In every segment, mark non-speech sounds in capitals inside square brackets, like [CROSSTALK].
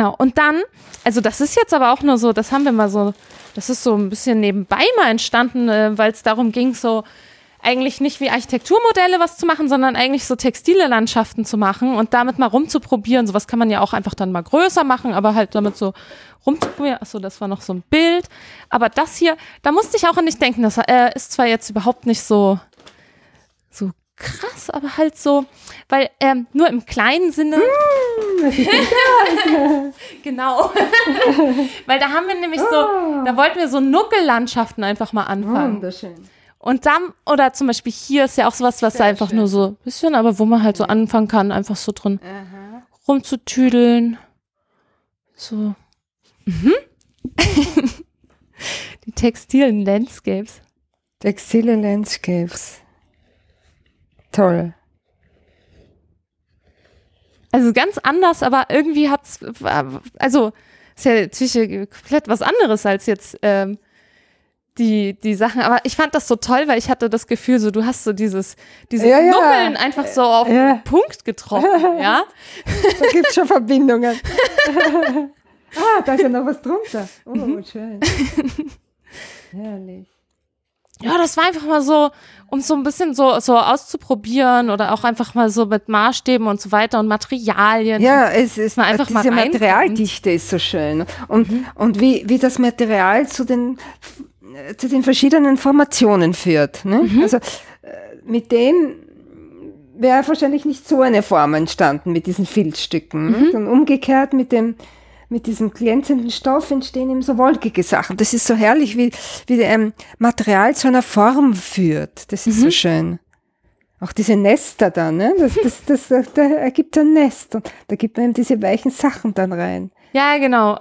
Genau. Und dann, also das ist jetzt aber auch nur so, das haben wir mal so, das ist so ein bisschen nebenbei mal entstanden, äh, weil es darum ging, so eigentlich nicht wie Architekturmodelle was zu machen, sondern eigentlich so textile Landschaften zu machen und damit mal rumzuprobieren. Sowas kann man ja auch einfach dann mal größer machen, aber halt damit so rumzuprobieren. Achso, das war noch so ein Bild. Aber das hier, da musste ich auch an nicht denken. Das äh, ist zwar jetzt überhaupt nicht so krass, aber halt so, weil ähm, nur im kleinen Sinne. [LAUGHS] genau. [LAUGHS] weil da haben wir nämlich so, da wollten wir so Nuckellandschaften einfach mal anfangen. Wunderschön. Und dann, oder zum Beispiel hier ist ja auch sowas, was Sehr einfach schön. nur so ein bisschen, aber wo man halt so anfangen kann, einfach so drin Aha. rumzutüdeln. So. Mhm. [LAUGHS] Die textilen Landscapes. Textile Landscapes. Toll. Also ganz anders, aber irgendwie hat's, also ist ja natürlich komplett was anderes als jetzt ähm, die, die Sachen. Aber ich fand das so toll, weil ich hatte das Gefühl, so du hast so dieses, dieses Ja, ja. Nuckeln einfach so auf Ja. den Punkt getroffen, [LAUGHS] ja. Da gibt es schon Verbindungen. [LAUGHS] ah, da ist ja noch was drunter. Oh, Mhm. schön. [LAUGHS] Herrlich. Ja, das war einfach mal so, um so ein bisschen so, so auszuprobieren oder auch einfach mal so mit Maßstäben und so weiter und Materialien. Ja, es ist man einfach diese mal. Materialdichte ist so schön. Und, und wie, wie das Material zu den, zu den verschiedenen Formationen führt. Ne? Also äh, mit dem wäre wahrscheinlich nicht so eine Form entstanden mit diesen Filzstücken. Ne? Und umgekehrt mit dem mit diesem glänzenden Stoff entstehen eben so wolkige Sachen. Das ist so herrlich, wie, wie ähm, Material zu einer Form führt. Das ist so schön. Auch diese Nester dann, ne? das, das, das, das, da ergibt ein Nest und da gibt man eben diese weichen Sachen dann rein. Ja, genau.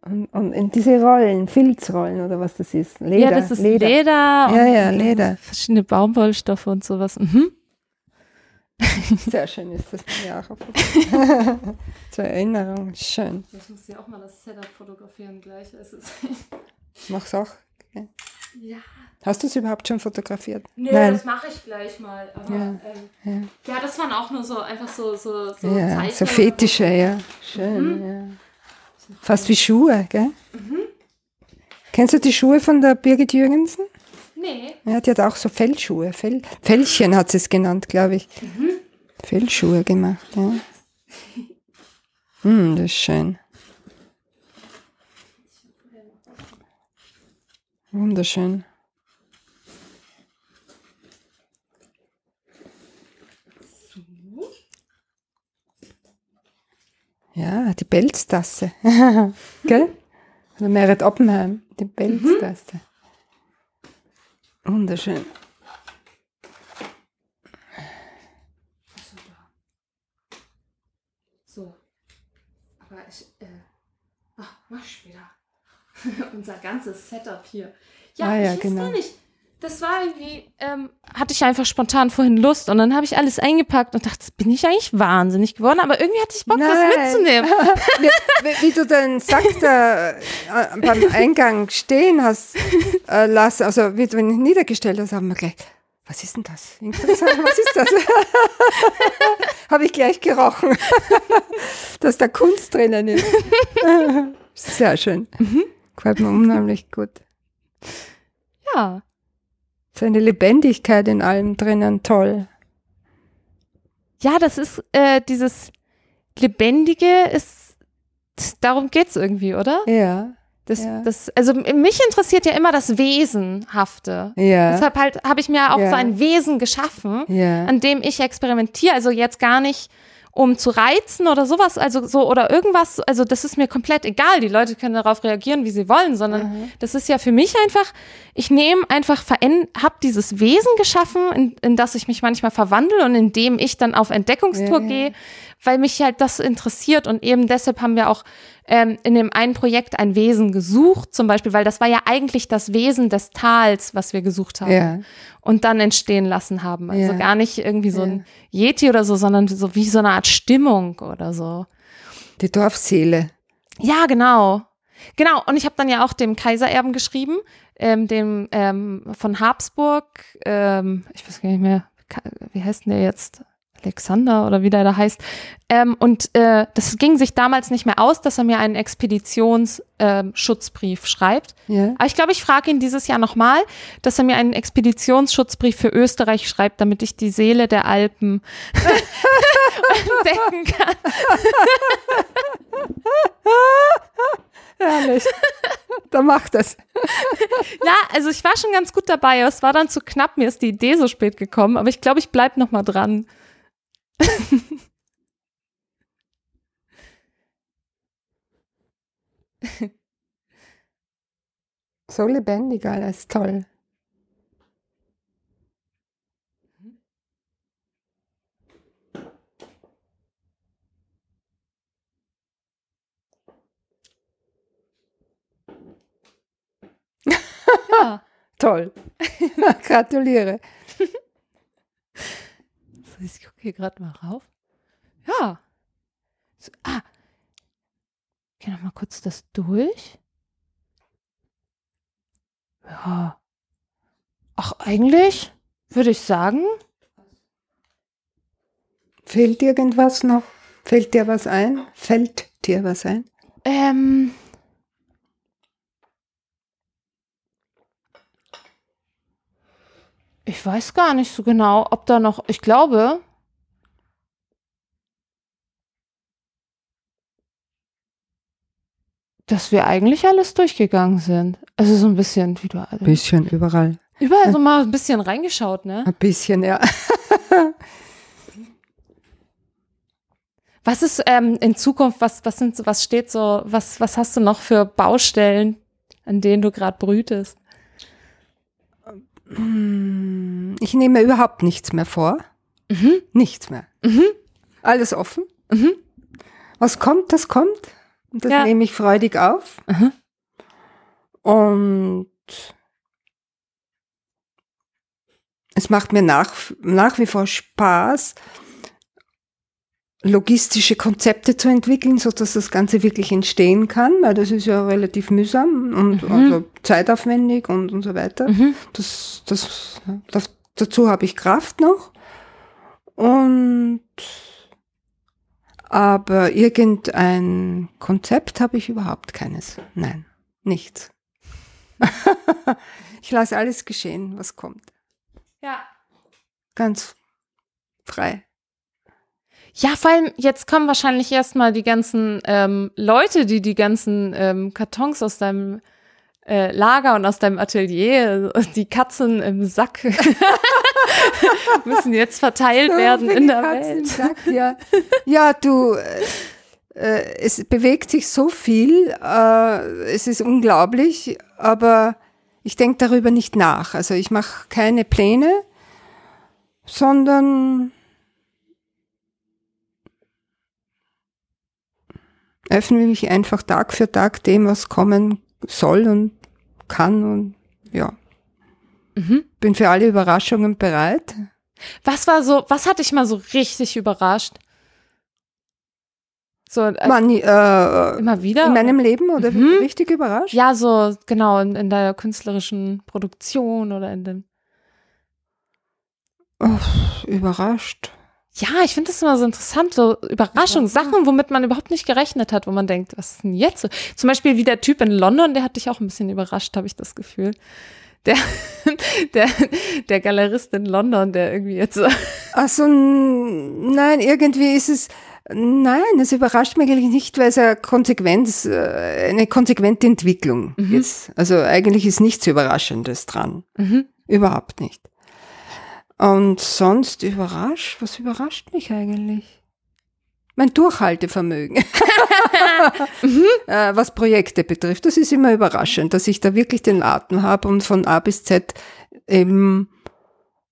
Und, und in diese Rollen, Filzrollen oder was das ist. Leder. ja, das ist Leder. Ja, und ja, Leder. Verschiedene Baumwollstoffe und sowas. Mhm. [LAUGHS] Sehr schön ist das mir auch. auf- [LAUGHS] Zur Erinnerung, schön. Ich muss ja auch mal das Setup fotografieren gleich. Es ist [LAUGHS] Mach's auch. ja. Hast du es überhaupt schon fotografiert? Nee, Nein. das mache ich gleich mal. Aber, Ja, ähm, ja. das waren auch nur so einfach so, so, so Ja, Zeichen so Fetische, ja. Schön, ja. Fast wie Schuhe, gell? Kennst du die Schuhe von der Birgit Jürgensen? Nee. Ja, die hat auch so Fellschuhe. Fell, Fellchen hat sie es genannt, glaube ich. Fellschuhe gemacht, ja. Hm, das ist schön. Wunderschön. Ja, die Pelztasse. [LAUGHS] Gell? Also Merit Oppenheim, die Pelztasse. Wunderschön. Aber ich, äh, ach, mach später. [LAUGHS] Unser ganzes Setup hier. Ja, Ah ja, ich weiß genau. gar nicht. Das war irgendwie, ähm, hatte ich einfach spontan vorhin Lust und dann habe ich alles eingepackt und dachte, bin ich eigentlich wahnsinnig geworden, aber irgendwie hatte ich Bock, das Nein. mitzunehmen. [LAUGHS] wie, wie, wie du den Sack da äh, beim Eingang stehen hast äh, lassen, also wie du ihn niedergestellt hast, haben wir gleich, was ist denn das? Interessant, was ist das? [LAUGHS] Habe ich gleich gerochen, [LAUGHS] dass da Kunst drinnen ist. [LAUGHS] Sehr schön. Gefällt mir unheimlich gut. Ja. So eine Lebendigkeit in allem drinnen, toll. Ja, das ist äh, dieses Lebendige ist, darum geht's irgendwie, oder? Ja, Das, Ja. das, also mich interessiert ja immer das Wesenhafte. ja, Deshalb halt habe ich mir auch Ja. so ein Wesen geschaffen, ja. an dem ich experimentiere. Also jetzt gar nicht, um zu reizen oder sowas, also so oder irgendwas. Also das ist mir komplett egal. Die Leute können darauf reagieren, wie sie wollen, sondern das ist ja für mich einfach. Ich nehme einfach, habe dieses Wesen geschaffen, in, in das ich mich manchmal verwandle und in dem ich dann auf Entdeckungstour gehe, weil mich halt das interessiert und eben deshalb haben wir auch ähm, in dem einen Projekt ein Wesen gesucht, zum Beispiel, weil das war ja eigentlich das Wesen des Tals, was wir gesucht haben Ja. und dann entstehen lassen haben. Also Ja. gar nicht irgendwie so ein Yeti oder so, sondern so wie so eine Art Stimmung oder so. Die Dorfseele. Ja, genau. Genau, und ich habe dann ja auch dem Kaisererben geschrieben, ähm, dem ähm, von Habsburg, ähm, ich weiß gar nicht mehr, wie heißt denn der jetzt? Alexander oder wie der da heißt. Ähm, und äh, das ging sich damals nicht mehr aus, dass er mir einen Expeditionsschutzbrief ähm, schreibt. Ja. Aber ich glaube, ich frage ihn dieses Jahr nochmal, dass er mir einen Expeditionsschutzbrief für Österreich schreibt, damit ich die Seele der Alpen [LAUGHS] entdecken kann. [LAUGHS] Herrlich. da macht es. Ja, also ich war schon ganz gut dabei. Es war dann zu knapp. Mir ist die Idee so spät gekommen. Aber ich glaube, ich bleibe noch mal dran. [LAUGHS] so lebendig alles. Toll. [LAUGHS] Toll. [LAUGHS] Gratuliere. Ich gucke hier gerade mal rauf. Ja. So, ah. Geh noch mal kurz das durch. Ja. Ach, eigentlich würde ich sagen. Fehlt irgendwas noch? Fällt dir was ein? Fällt dir was ein? Ähm, Ich weiß gar nicht so genau, ob da noch, ich glaube, dass wir eigentlich alles durchgegangen sind. Also so ein bisschen, wie du alle. Bisschen überall. Überall so mal ein bisschen reingeschaut, ne? Ein bisschen, ja. [LAUGHS] Was ist ähm, in Zukunft, was, was sind, was steht so, was, was hast du noch für Baustellen, an denen du gerade brütest? Hm, ich nehme überhaupt nichts mehr vor. Mhm. Nichts mehr. Mhm. Alles offen. Mhm. Was kommt, das kommt. Und das Ja. nehme ich freudig auf. Und es macht mir nach, nach wie vor Spaß, logistische Konzepte zu entwickeln, so dass das Ganze wirklich entstehen kann, weil das ist ja relativ mühsam und Mhm. also zeitaufwendig und, und so weiter. Mhm. Das, das, das, dazu habe ich Kraft noch. Und aber irgendein Konzept habe ich überhaupt keines. Nein, nichts. [LAUGHS] ich lasse alles geschehen, was kommt. Ja. Ganz frei. Ja, vor allem jetzt kommen wahrscheinlich erstmal die ganzen ähm, Leute, die die ganzen ähm, Kartons aus deinem äh, Lager und aus deinem Atelier, [LAUGHS] die Katzen im Sack, [LAUGHS] müssen jetzt verteilt [LAUGHS] werden in der Katze im Welt. Sack, ja. ja, du, äh, äh, es bewegt sich so viel, äh, es ist unglaublich, aber ich denke darüber nicht nach. Also ich mache keine Pläne, sondern öffne mich einfach Tag für Tag dem, was kommen soll und kann und ja. Mhm. Bin für alle Überraschungen bereit. Was war so, was hat dich mal so richtig überrascht? So äh, Man, äh, immer wieder? in meinem Leben oder Mhm. richtig überrascht? ja, so genau in, in der künstlerischen Produktion oder in dem. Uff, überrascht. Ja, ich finde das immer so interessant, so Überraschungen, Sachen, womit man überhaupt nicht gerechnet hat, wo man denkt, was ist denn jetzt? so? Zum Beispiel wie der Typ in London, der hat dich auch ein bisschen überrascht, habe ich das Gefühl. Der, [LAUGHS] der, der Galerist in London, der irgendwie jetzt so. Also nein, irgendwie ist es, nein, es überrascht mich eigentlich nicht, weil es eine Konsequenz, äh, eine konsequente Entwicklung ist. Also eigentlich ist nichts Überraschendes dran. Mhm. Überhaupt nicht. Und sonst überrascht, was überrascht mich eigentlich? Mein Durchhaltevermögen, [LAUGHS] [LAUGHS] äh, was Projekte betrifft. Das ist immer überraschend, dass ich da wirklich den Atem habe und von A bis Z eben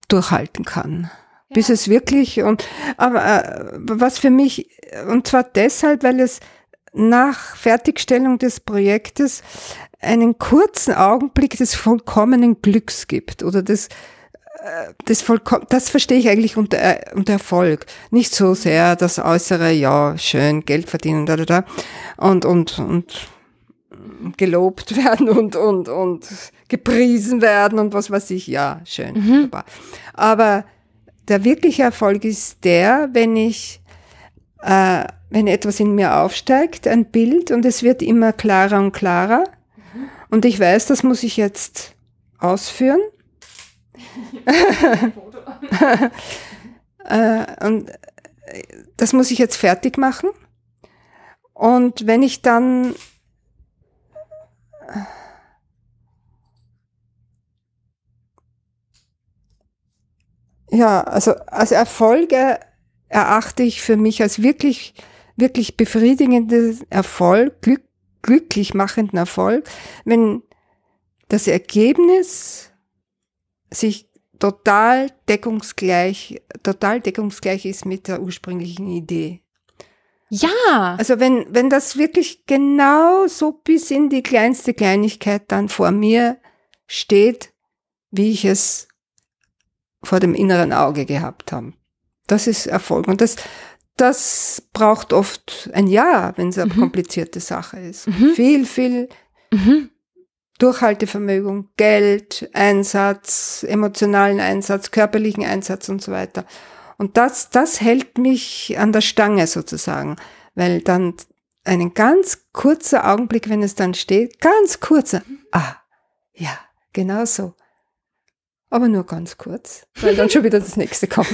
durchhalten kann. Bis es wirklich und aber äh, was für mich und zwar deshalb, weil es nach Fertigstellung des Projektes einen kurzen Augenblick des vollkommenen Glücks gibt oder des das, vollkommen, das verstehe ich eigentlich unter, äh, unter Erfolg. Nicht so sehr das Äußere, ja, schön, Geld verdienen, da, da, da, und, und, und gelobt [LAUGHS] werden und, und, und gepriesen werden und was weiß ich, ja, schön, wunderbar. Aber der wirkliche Erfolg ist der, wenn ich, äh, wenn etwas in mir aufsteigt, ein Bild und es wird immer klarer und klarer mhm. und ich weiß, das muss ich jetzt ausführen. [LAUGHS] äh, und das muss ich jetzt fertig machen. Und wenn ich dann ja, also als Erfolge erachte ich für mich als wirklich, wirklich befriedigenden Erfolg, glück, glücklich machenden Erfolg, wenn das Ergebnis sich total deckungsgleich, total deckungsgleich ist mit der ursprünglichen Idee. Ja. Also wenn, wenn das wirklich genau so bis in die kleinste Kleinigkeit dann vor mir steht, wie ich es vor dem inneren Auge gehabt habe. Das ist Erfolg. Und das, das braucht oft ein Jahr, wenn es eine mhm. komplizierte Sache ist. Mhm. Viel, viel mhm. Durchhaltevermögen, Geld, Einsatz, emotionalen Einsatz, körperlichen Einsatz und so weiter. Und das, das hält mich an der Stange sozusagen, weil dann einen ganz kurzer Augenblick, wenn es dann steht, ganz kurzer, ah, ja, genau so. Aber nur ganz kurz, weil dann schon wieder das nächste kommt.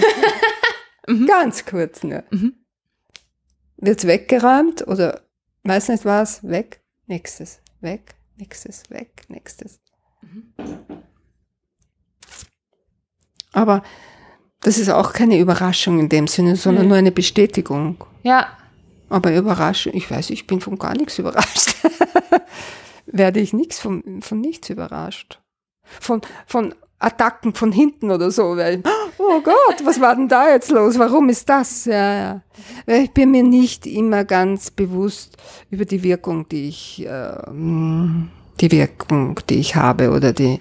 [LAUGHS] mhm. Ganz kurz nur. Mhm. Wird's weggeräumt oder weiß nicht was, weg, nächstes, weg, nächstes, weg, nächstes. Mhm. Aber das ist auch keine Überraschung in dem Sinne, sondern mhm. nur eine Bestätigung. Ja. Aber Überraschung, ich weiß, ich bin von gar nichts überrascht. [LAUGHS] Werde ich nichts von, von nichts überrascht. Von, von Attacken von hinten oder so. Weil, oh Gott, was war denn da jetzt los? Warum ist das? Ja, ja. Ich bin mir nicht immer ganz bewusst über die Wirkung, die ich, äh, die Wirkung, die ich habe oder die,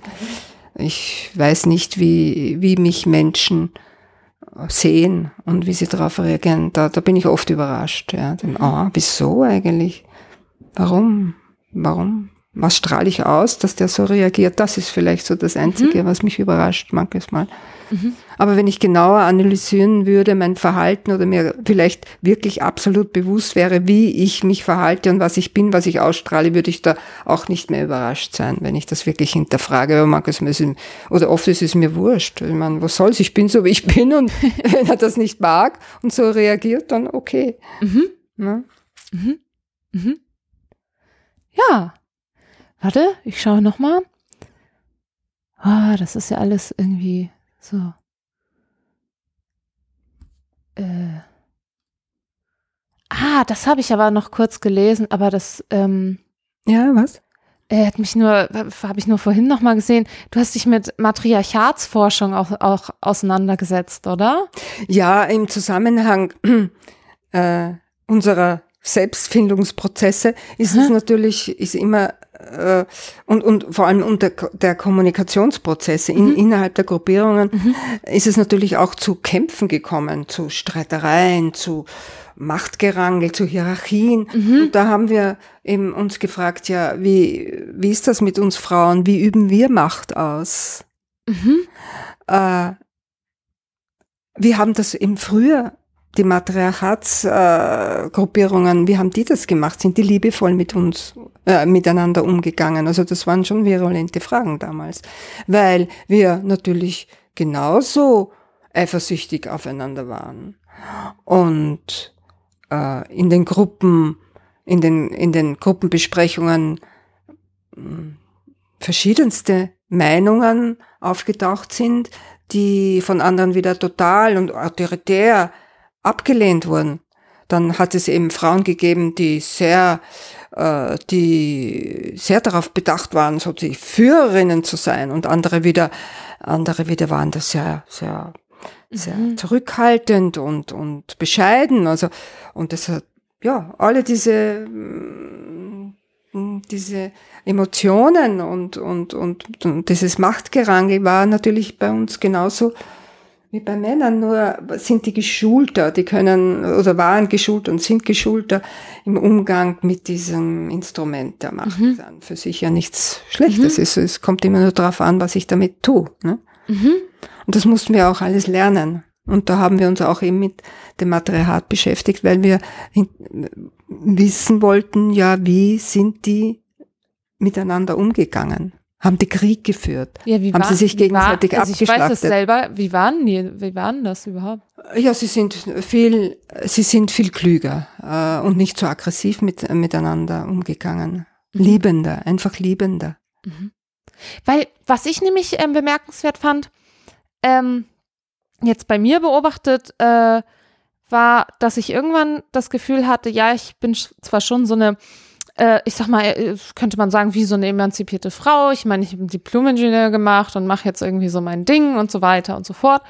ich weiß nicht, wie, wie mich Menschen sehen und wie sie darauf reagieren. Da, da bin ich oft überrascht. Ja. Ah, wieso eigentlich? Warum? Warum? Was strahle ich aus, dass der so reagiert? Das ist vielleicht so das Einzige, mhm. was mich überrascht manches Mal. Mhm. Aber wenn ich genauer analysieren würde, mein Verhalten oder mir vielleicht wirklich absolut bewusst wäre, wie ich mich verhalte und was ich bin, was ich ausstrahle, würde ich da auch nicht mehr überrascht sein, wenn ich das wirklich hinterfrage. Aber manches Mal oder oft ist es mir wurscht. Ich meine, was soll's? Ich bin so, wie ich bin und [LAUGHS] [LAUGHS] wenn er das nicht mag und so reagiert, dann okay. Mhm. Ja. Mhm. Mhm. ja. Warte, ich schaue nochmal. Ah, das ist ja alles irgendwie so. Äh. Ah, das habe ich aber noch kurz gelesen, aber das. Ähm, ja, was? Er hat mich nur, habe ich nur vorhin noch mal gesehen. Du hast dich mit Matriarchatsforschung auch, auch auseinandergesetzt, oder? Ja, im Zusammenhang [CLEARS THROAT] äh, unserer Selbstfindungsprozesse ist Aha. es natürlich, ist immer äh, und, und vor allem unter der Kommunikationsprozesse in, mhm. innerhalb der Gruppierungen mhm. ist es natürlich auch zu Kämpfen gekommen, zu Streitereien, zu Machtgerangel, zu Hierarchien. Mhm. Und da haben wir eben uns gefragt, ja, wie, wie ist das mit uns Frauen? Wie üben wir Macht aus? Mhm. Äh, wir haben das im Frühjahr die Matriarchatsgruppierungen, äh, wie haben die das gemacht? Sind die liebevoll mit uns äh, miteinander umgegangen? Also das waren schon virulente Fragen damals, weil wir natürlich genauso eifersüchtig aufeinander waren und äh, in den Gruppen, in den in den Gruppenbesprechungen mh, hm, verschiedenste Meinungen aufgetaucht sind, die von anderen wieder total und autoritär abgelehnt wurden. Dann hat es eben Frauen gegeben, die sehr, äh, die sehr darauf bedacht waren, so die Führerinnen zu sein und andere wieder, andere wieder waren das sehr, sehr, sehr mhm. zurückhaltend und, und bescheiden. Also, und das hat, ja, alle diese, mm, diese Emotionen und, und, und, und dieses Machtgerangel war natürlich bei uns genauso wie bei Männern, nur sind die geschulter, die können oder waren geschult und sind geschulter im Umgang mit diesem Instrument der Macht. Mhm. Für sich ja nichts Schlechtes mhm. ist. Es kommt immer nur darauf an, was ich damit tue. Ne? Mhm. Und das mussten wir auch alles lernen. Und da haben wir uns auch eben mit dem Matriarchat beschäftigt, weil wir wissen wollten, ja, wie sind die miteinander umgegangen? Haben die Krieg geführt? Ja, wie haben war, sie sich gegenseitig war, also abgeschlachtet? Ich weiß es selber. Wie waren die? Wie waren das überhaupt? Ja, sie sind viel, sie sind viel klüger äh, und nicht so aggressiv mit, miteinander umgegangen. Mhm. Liebender, einfach liebender. Mhm. Weil, was ich nämlich ähm, bemerkenswert fand, ähm, jetzt bei mir beobachtet, äh, war, dass ich irgendwann das Gefühl hatte, ja, ich bin zwar schon so eine, äh, ich sag mal, äh, könnte man sagen, wie so eine emanzipierte Frau. Ich meine, ich habe einen Diplom-Ingenieur gemacht und mache jetzt irgendwie so mein Ding und so weiter und so fort.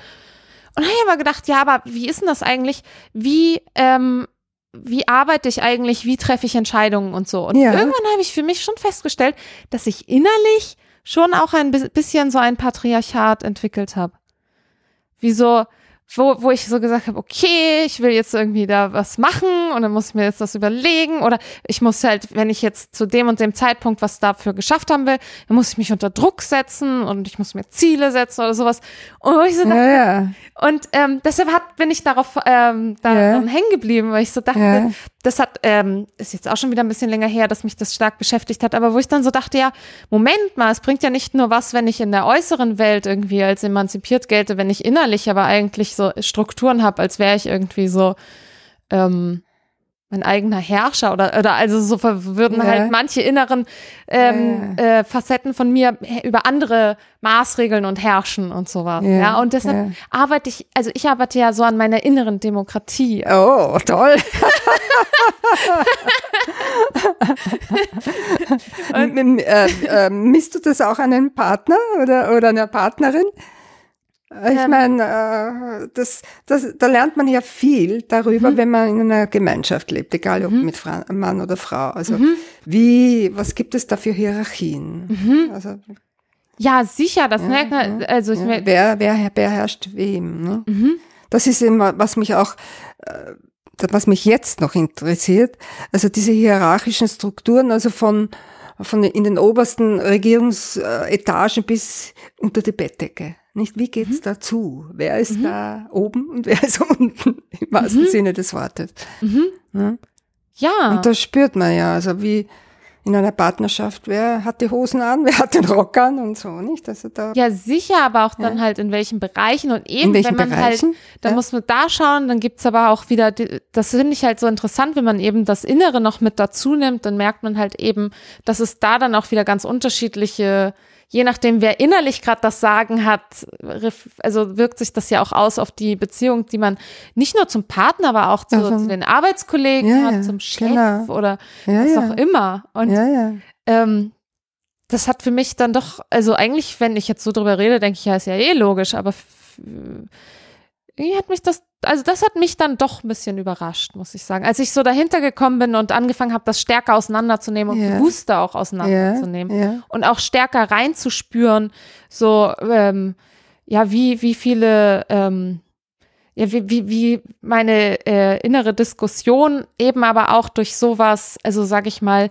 Und habe ich aber gedacht, ja, aber wie ist denn das eigentlich? Wie, ähm, wie arbeite ich eigentlich? Wie treffe ich Entscheidungen und so? Und ja. irgendwann habe ich für mich schon festgestellt, dass ich innerlich schon auch ein bisschen so ein Patriarchat entwickelt habe. Wie so, wo, wo ich so gesagt habe, okay, ich will jetzt irgendwie da was machen und dann muss ich mir jetzt das überlegen oder ich muss halt, wenn ich jetzt zu dem und dem Zeitpunkt was dafür geschafft haben will, dann muss ich mich unter Druck setzen und ich muss mir Ziele setzen oder sowas. Und wo ich so dachte, ja, ja. und ähm, deshalb hat, bin ich darauf ähm, da ja. hängen geblieben, weil ich so dachte, das hat, ähm, ist jetzt auch schon wieder ein bisschen länger her, dass mich das stark beschäftigt hat, aber wo ich dann so dachte, ja, Moment mal, es bringt ja nicht nur was, wenn ich in der äußeren Welt irgendwie als emanzipiert gelte, wenn ich innerlich aber eigentlich so Strukturen habe, als wäre ich irgendwie so, ähm, mein eigener Herrscher oder, oder also so würden ja. halt manche inneren ähm, ja. äh, Facetten von mir über andere Maßregeln und herrschen und sowas. Ja, ja? und deshalb arbeite ich, also ich arbeite ja so an meiner inneren Demokratie. Oh, toll. [LAUGHS] und, äh, äh, misst du das auch an einen Partner oder, oder einer Partnerin? Ich ähm, meine, äh, das, das, da lernt man ja viel darüber, mhm. wenn man in einer Gemeinschaft lebt, egal ob mhm. mit Fra Mann oder Frau. Also mhm. wie, was gibt es da für Hierarchien? Mhm. Also, ja, sicher, das ja, merkt man. Also ja, wer, wer beherrscht wem? Ne? Mhm. Das ist immer, was mich auch, äh, was mich jetzt noch interessiert. Also diese hierarchischen Strukturen, also von von in den obersten Regierungsetagen bis unter die Bettdecke. Nicht, wie geht's mhm. dazu? Wer ist mhm. da oben und wer ist [LAUGHS] unten? Im wahrsten mhm. Sinne des Wortes. Mhm. Ja? ja. Und das spürt man ja, also wie in einer Partnerschaft, wer hat die Hosen an, [LAUGHS] wer hat den Rock an und so, nicht? Also da. Ja, sicher, aber auch dann ja. halt in welchen Bereichen und eben, wenn man halt Bereichen? halt, dann ja. muss man da schauen, dann gibt's aber auch wieder, das finde ich halt so interessant, wenn man eben das Innere noch mit dazu nimmt, dann merkt man halt eben, dass es da dann auch wieder ganz unterschiedliche je nachdem, wer innerlich gerade das Sagen hat, also wirkt sich das ja auch aus auf die Beziehung, die man nicht nur zum Partner, aber auch zu, also, zu den Arbeitskollegen ja, hat, zum Chef genau. oder ja, was auch immer. Und ähm, das hat für mich dann doch, also eigentlich, wenn ich jetzt so drüber rede, denke ich, ja, ist ja eh logisch, aber irgendwie hat mich das, also das hat mich dann doch ein bisschen überrascht, muss ich sagen. Als ich so dahinter gekommen bin und angefangen habe, das stärker auseinanderzunehmen und yeah. bewusster auch auseinanderzunehmen yeah. Yeah. und auch stärker reinzuspüren, so, ähm, ja, wie, wie viele, ähm, ja, wie, wie, wie meine äh, innere Diskussion eben aber auch durch sowas, also sag ich mal,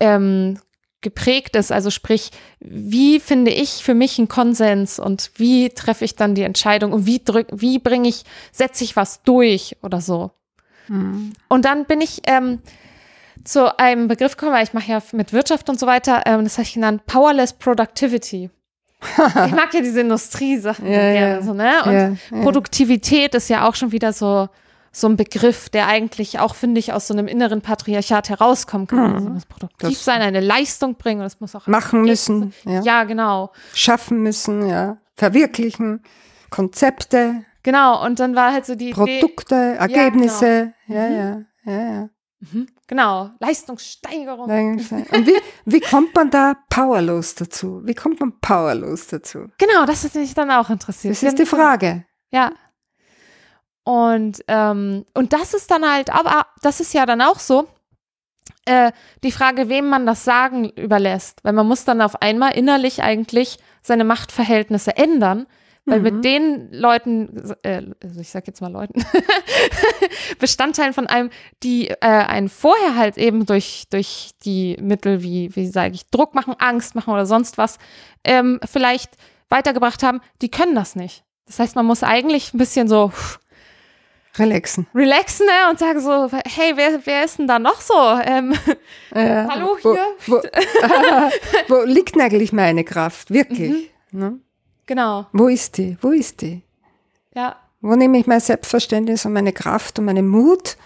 ähm, geprägt ist. Also sprich, wie finde ich für mich einen Konsens und wie treffe ich dann die Entscheidung und wie drück, wie bringe ich, setze ich was durch oder so. Mhm. Und dann bin ich ähm, zu einem Begriff gekommen, weil ich mache ja mit Wirtschaft und so weiter, ähm, das habe ich genannt Powerless Productivity. ich mag ja diese Industriesachen ja, gerne ja. so, ne? Und ja, Produktivität ist ja auch schon wieder so so ein Begriff, der eigentlich auch, finde ich, aus so einem inneren Patriarchat herauskommen kann. Mhm. Also muss produktiv das sein, eine Leistung bringen und es muss auch machen müssen. Ja. ja, genau. Schaffen müssen, ja. Verwirklichen, Konzepte. Genau, und dann war halt so die Produkte, Idee, Ergebnisse. Ja, genau. ja, mhm. ja, ja. ja. Mhm. Genau, Leistungssteigerung. Und wie, wie kommt man da powerlos dazu? Wie kommt man powerlos dazu? Genau, das hat mich dann auch interessiert. Das ist die Frage. Ja, und, ähm, und das ist dann halt, aber das ist ja dann auch so, äh, die Frage, wem man das Sagen überlässt. Weil man muss dann auf einmal innerlich eigentlich seine Machtverhältnisse ändern. Weil mhm. mit den Leuten, äh, also ich sag jetzt mal Leuten, [LAUGHS] Bestandteilen von einem, die äh, einen vorher halt eben durch, durch die Mittel wie, wie sage ich, Druck machen, Angst machen oder sonst was, ähm, vielleicht weitergebracht haben, die können das nicht. Das heißt, man muss eigentlich ein bisschen so Relaxen. relaxen ne? und sagen so, hey, wer, wer ist denn da noch so? Ähm, Ja. Hallo, wo, hier. Wo, [LAUGHS] [LAUGHS] wo liegt eigentlich meine Kraft? Wirklich? Mhm. Ne? genau, Wo ist die? Wo ist die? ja. Wo nehme ich mein Selbstverständnis und meine Kraft und meinen Mut?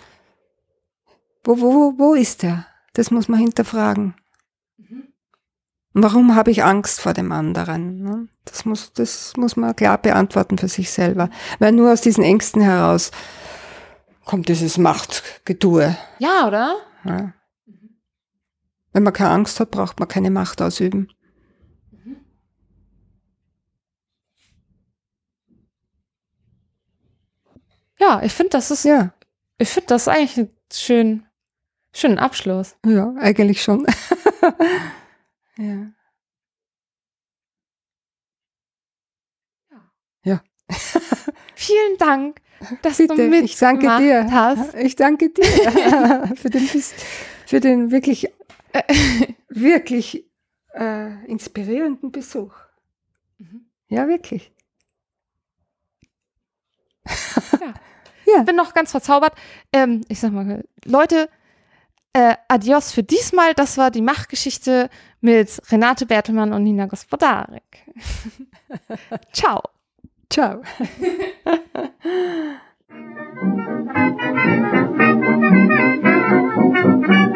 Wo, wo, wo, wo ist der? Das muss man hinterfragen. Warum habe ich Angst vor dem anderen? ne? Das muss, das muss man klar beantworten für sich selber. Weil nur aus diesen Ängsten heraus kommt dieses Machtgetue. Ja, oder? Ja. Wenn man keine Angst hat, braucht man keine Macht ausüben. Ja, ich finde, das ist, Ja, ich finde das eigentlich ein schön, schönen Abschluss. ja, eigentlich schon. [LAUGHS] ja. [LAUGHS] Vielen Dank, dass Bitte, du mitgemacht ich danke dir. hast. Ich danke dir [LAUGHS] für den, für den wirklich, [LAUGHS] wirklich äh, inspirierenden Besuch. Mhm. Ja, wirklich. Ich bin noch ganz verzaubert. Ähm, ich sag mal, Leute, äh, adios für diesmal. Das war die Machtgeschichte mit Renate Bertelmann und Nina Gospodarek. [LAUGHS] Ciao. Ciao. [LAUGHS]